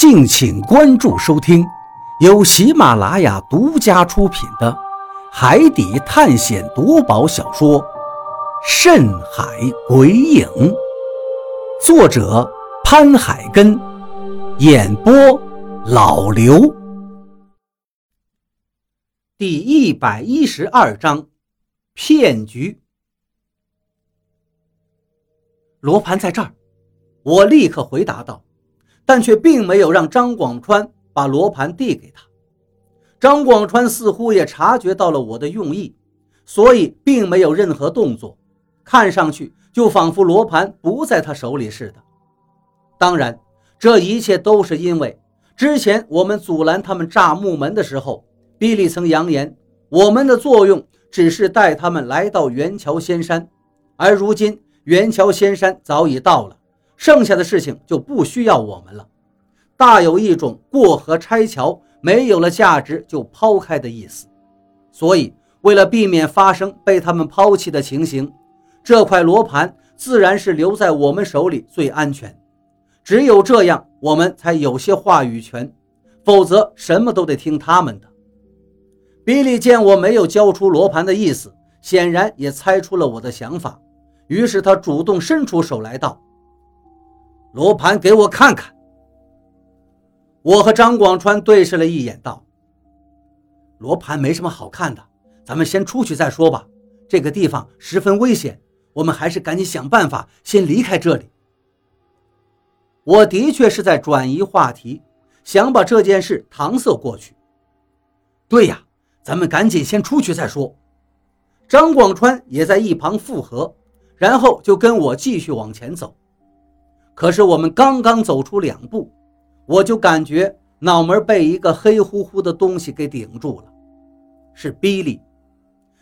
敬请关注收听，由喜马拉雅独家出品的《海底探险夺宝小说》《深海鬼影》，作者潘海根，演播老刘。第一百一十二章，骗局。罗盘在这儿，我立刻回答道。但却并没有让张广川把罗盘递给他。张广川似乎也察觉到了我的用意，所以并没有任何动作，看上去就仿佛罗盘不在他手里似的。当然，这一切都是因为之前我们阻拦他们炸木门的时候，比利曾扬言我们的作用只是带他们来到元桥仙山，而如今元桥仙山早已到了。剩下的事情就不需要我们了，大有一种过河拆桥，没有了价值就抛开的意思。所以，为了避免发生被他们抛弃的情形，这块罗盘自然是留在我们手里最安全。只有这样，我们才有些话语权，否则什么都得听他们的。比利见我没有交出罗盘的意思，显然也猜出了我的想法，于是他主动伸出手来道。罗盘给我看看。我和张广川对视了一眼，道：“罗盘没什么好看的，咱们先出去再说吧。这个地方十分危险，我们还是赶紧想办法先离开这里。”我的确是在转移话题，想把这件事搪塞过去。对呀，咱们赶紧先出去再说。张广川也在一旁附和，然后就跟我继续往前走。可是我们刚刚走出两步，我就感觉脑门被一个黑乎乎的东西给顶住了，是比利。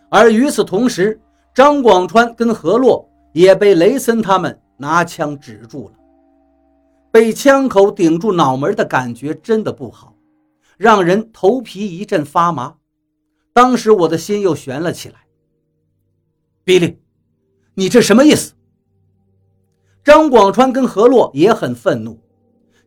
而与此同时，张广川跟何洛也被雷森他们拿枪指住了。被枪口顶住脑门的感觉真的不好，让人头皮一阵发麻。当时我的心又悬了起来。比利，你这什么意思？张广川跟何洛也很愤怒。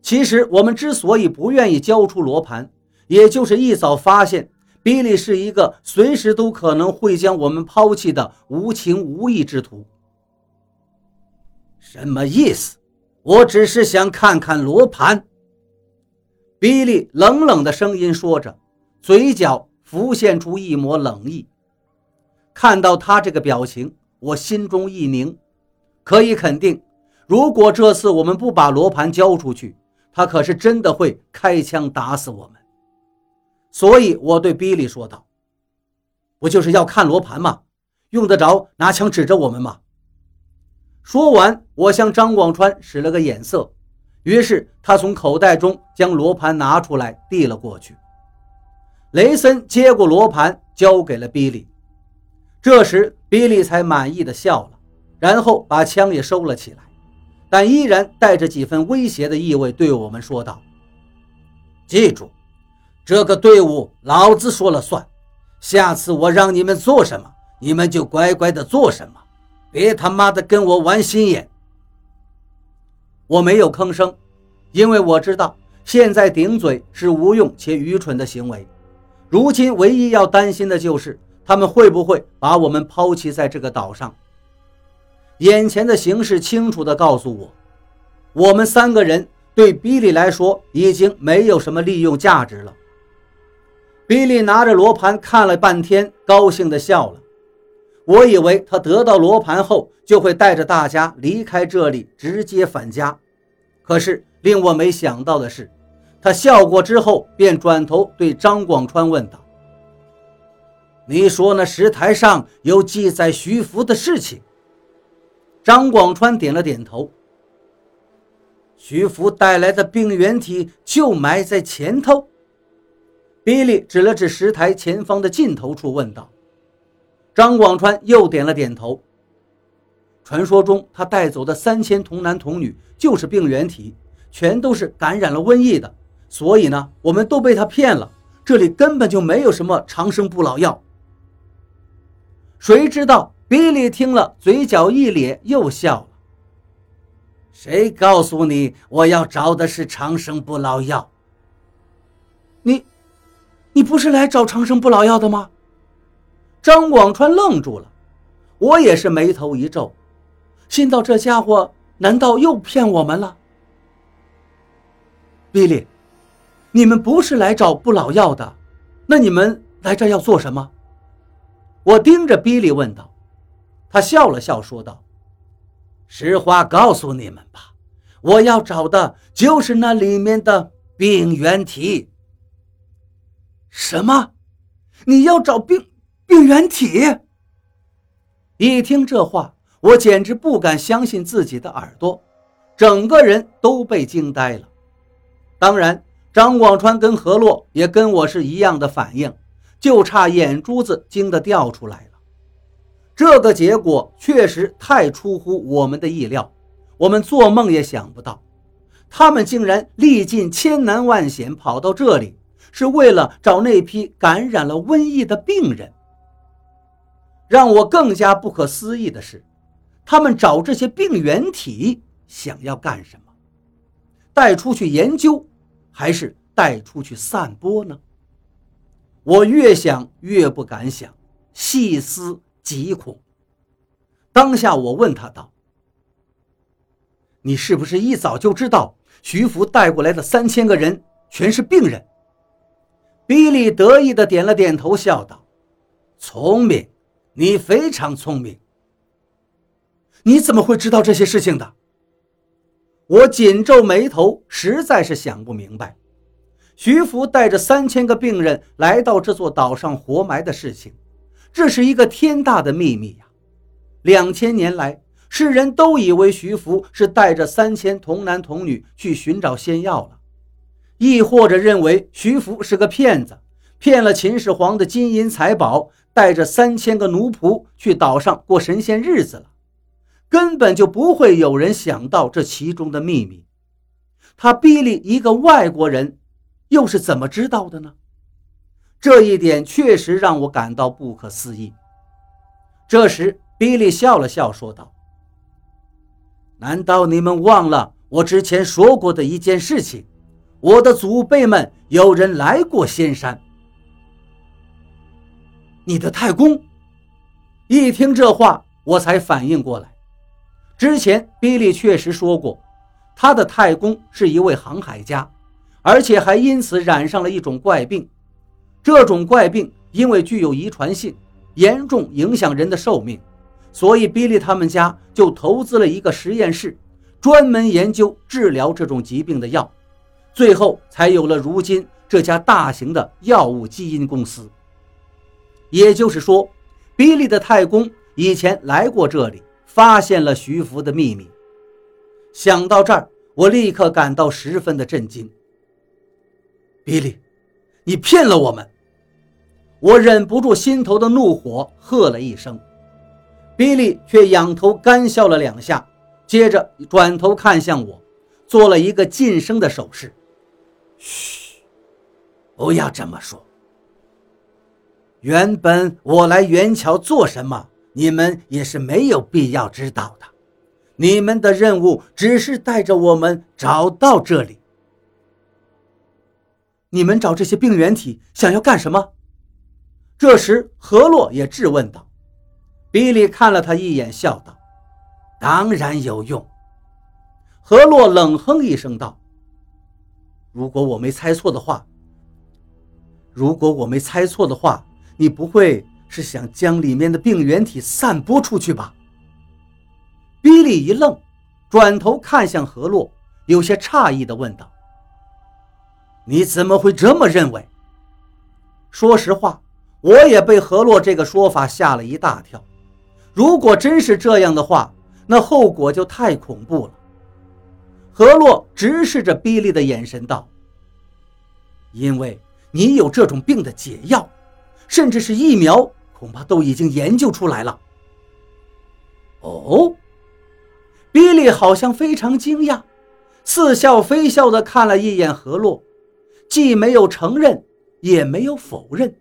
其实我们之所以不愿意交出罗盘，也就是一早发现比利是一个随时都可能会将我们抛弃的无情无义之徒。什么意思？我只是想看看罗盘。比利冷冷的声音说着，嘴角浮现出一抹冷意。看到他这个表情，我心中一凝，可以肯定。如果这次我们不把罗盘交出去，他可是真的会开枪打死我们。所以我对比利说道：“不就是要看罗盘吗？用得着拿枪指着我们吗？”说完，我向张广川使了个眼色，于是他从口袋中将罗盘拿出来递了过去。雷森接过罗盘，交给了比利。这时，比利才满意的笑了，然后把枪也收了起来。但依然带着几分威胁的意味，对我们说道：“记住，这个队伍老子说了算。下次我让你们做什么，你们就乖乖的做什么，别他妈的跟我玩心眼。”我没有吭声，因为我知道现在顶嘴是无用且愚蠢的行为。如今唯一要担心的就是他们会不会把我们抛弃在这个岛上。眼前的形势清楚地告诉我，我们三个人对比利来说已经没有什么利用价值了。比利拿着罗盘看了半天，高兴地笑了。我以为他得到罗盘后就会带着大家离开这里，直接返家。可是令我没想到的是，他笑过之后便转头对张广川问道：“你说那石台上有记载徐福的事情？”张广川点了点头。徐福带来的病原体就埋在前头。比利指了指石台前方的尽头处，问道：“张广川又点了点头。传说中他带走的三千童男童女就是病原体，全都是感染了瘟疫的。所以呢，我们都被他骗了。这里根本就没有什么长生不老药。谁知道？”比利听了，嘴角一咧，又笑了。谁告诉你我要找的是长生不老药？你，你不是来找长生不老药的吗？张广川愣住了，我也是眉头一皱，心道这家伙难道又骗我们了？比利，你们不是来找不老药的，那你们来这要做什么？我盯着比利问道。他笑了笑说道。实话告诉你们吧，我要找的就是那里面的病原体。什么？你要找病病原体？一听这话，我简直不敢相信自己的耳朵，整个人都被惊呆了。当然，张广川跟何洛也跟我是一样的反应，就差眼珠子惊得掉出来了。这个结果确实太出乎我们的意料，我们做梦也想不到，他们竟然历尽千难万险跑到这里，是为了找那批感染了瘟疫的病人。让我更加不可思议的是，他们找这些病原体想要干什么？带出去研究，还是带出去散播呢？我越想越不敢想，细思。疾苦。当下，我问他道：“你是不是一早就知道徐福带过来的三千个人全是病人？”比利得意的点了点头，笑道：“聪明，你非常聪明。你怎么会知道这些事情的？”我紧皱眉头，实在是想不明白，徐福带着三千个病人来到这座岛上活埋的事情。这是一个天大的秘密呀！两千年来，世人都以为徐福是带着三千童男童女去寻找仙药了，亦或者认为徐福是个骗子，骗了秦始皇的金银财宝，带着三千个奴仆去岛上过神仙日子了。根本就不会有人想到这其中的秘密。他逼利一个外国人，又是怎么知道的呢？这一点确实让我感到不可思议。这时，比利笑了笑，说道：“难道你们忘了我之前说过的一件事情？我的祖辈们有人来过仙山。你的太公。”一听这话，我才反应过来，之前比利确实说过，他的太公是一位航海家，而且还因此染上了一种怪病。这种怪病因为具有遗传性，严重影响人的寿命，所以比利他们家就投资了一个实验室，专门研究治疗这种疾病的药，最后才有了如今这家大型的药物基因公司。也就是说，比利的太公以前来过这里，发现了徐福的秘密。想到这儿，我立刻感到十分的震惊。比利，你骗了我们！我忍不住心头的怒火，喝了一声。比利却仰头干笑了两下，接着转头看向我，做了一个噤声的手势：“嘘，不要这么说。原本我来元桥做什么，你们也是没有必要知道的。你们的任务只是带着我们找到这里。你们找这些病原体想要干什么？”这时，何洛也质问道：“比利看了他一眼，笑道：‘当然有用。’”何洛冷哼一声道：“如果我没猜错的话，如果我没猜错的话，你不会是想将里面的病原体散播出去吧？”比利一愣，转头看向何洛，有些诧异地问道：“你怎么会这么认为？”说实话。我也被何洛这个说法吓了一大跳。如果真是这样的话，那后果就太恐怖了。何洛直视着比利的眼神道：“因为你有这种病的解药，甚至是疫苗，恐怕都已经研究出来了。”哦，比利好像非常惊讶，似笑非笑地看了一眼何洛，既没有承认，也没有否认。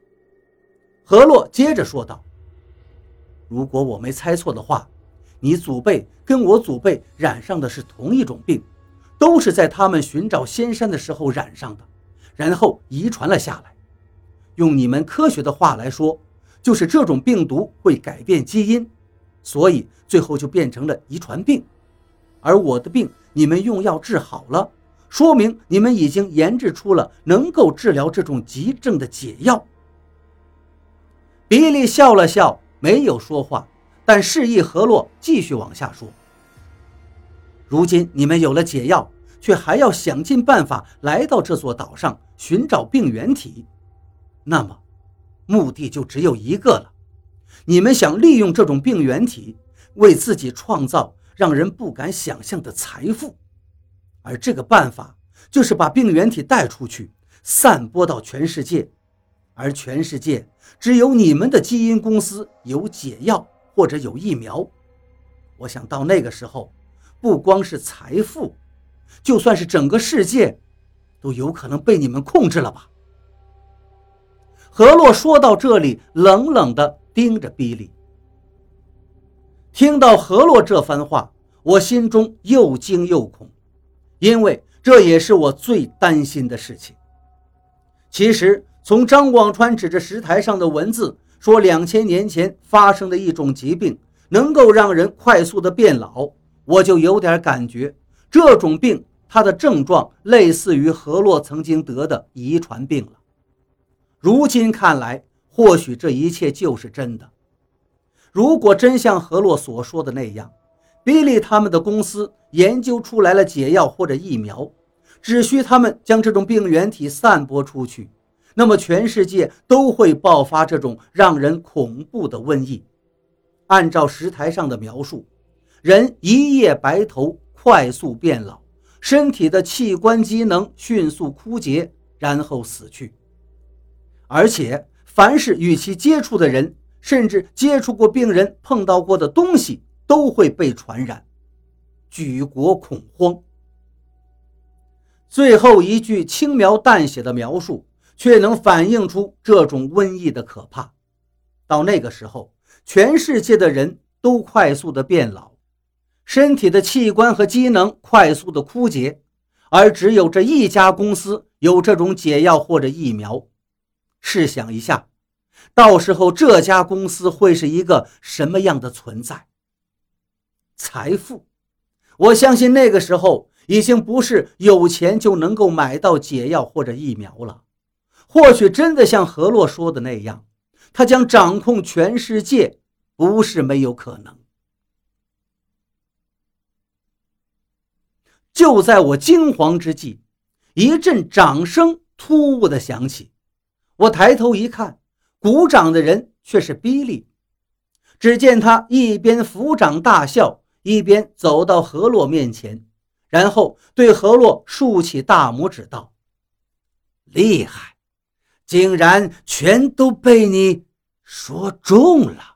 何洛接着说道：“如果我没猜错的话，你祖辈跟我祖辈染上的是同一种病，都是在他们寻找仙山的时候染上的，然后遗传了下来。用你们科学的话来说，就是这种病毒会改变基因，所以最后就变成了遗传病。而我的病，你们用药治好了，说明你们已经研制出了能够治疗这种急症的解药。比利笑了笑，没有说话，但示意何洛继续往下说。如今你们有了解药，却还要想尽办法来到这座岛上寻找病原体，那么，目的就只有一个了：你们想利用这种病原体，为自己创造。让人不敢想象的财富，而这个办法就是把病原体带出去，散播到全世界，而全世界只有你们的基因公司有解药或者有疫苗。我想到那个时候，不光是财富，就算是整个世界，都有可能被你们控制了吧？何洛说到这里，冷冷地盯着比利。听到何洛这番话，我心中又惊又恐，因为这也是我最担心的事情。其实，从张广川指着石台上的文字说，两千年前发生的一种疾病能够让人快速的变老，我就有点感觉，这种病它的症状类似于何洛曾经得的遗传病了。如今看来，或许这一切就是真的。如果真像何洛所说的那样，比利他们的公司研究出来了解药或者疫苗，只需他们将这种病原体散播出去，那么全世界都会爆发这种让人恐怖的瘟疫。按照石台上的描述，人一夜白头，快速变老，身体的器官机能迅速枯竭，然后死去。而且，凡是与其接触的人，甚至接触过病人碰到过的东西都会被传染，举国恐慌。最后一句轻描淡写的描述，却能反映出这种瘟疫的可怕。到那个时候，全世界的人都快速的变老，身体的器官和机能快速的枯竭，而只有这一家公司有这种解药或者疫苗。试想一下。到时候这家公司会是一个什么样的存在？财富，我相信那个时候已经不是有钱就能够买到解药或者疫苗了。或许真的像何洛说的那样，他将掌控全世界，不是没有可能。就在我惊惶之际，一阵掌声突兀的响起，我抬头一看。鼓掌的人却是比利。只见他一边抚掌大笑，一边走到何洛面前，然后对何洛竖起大拇指道：“厉害，竟然全都被你说中了。”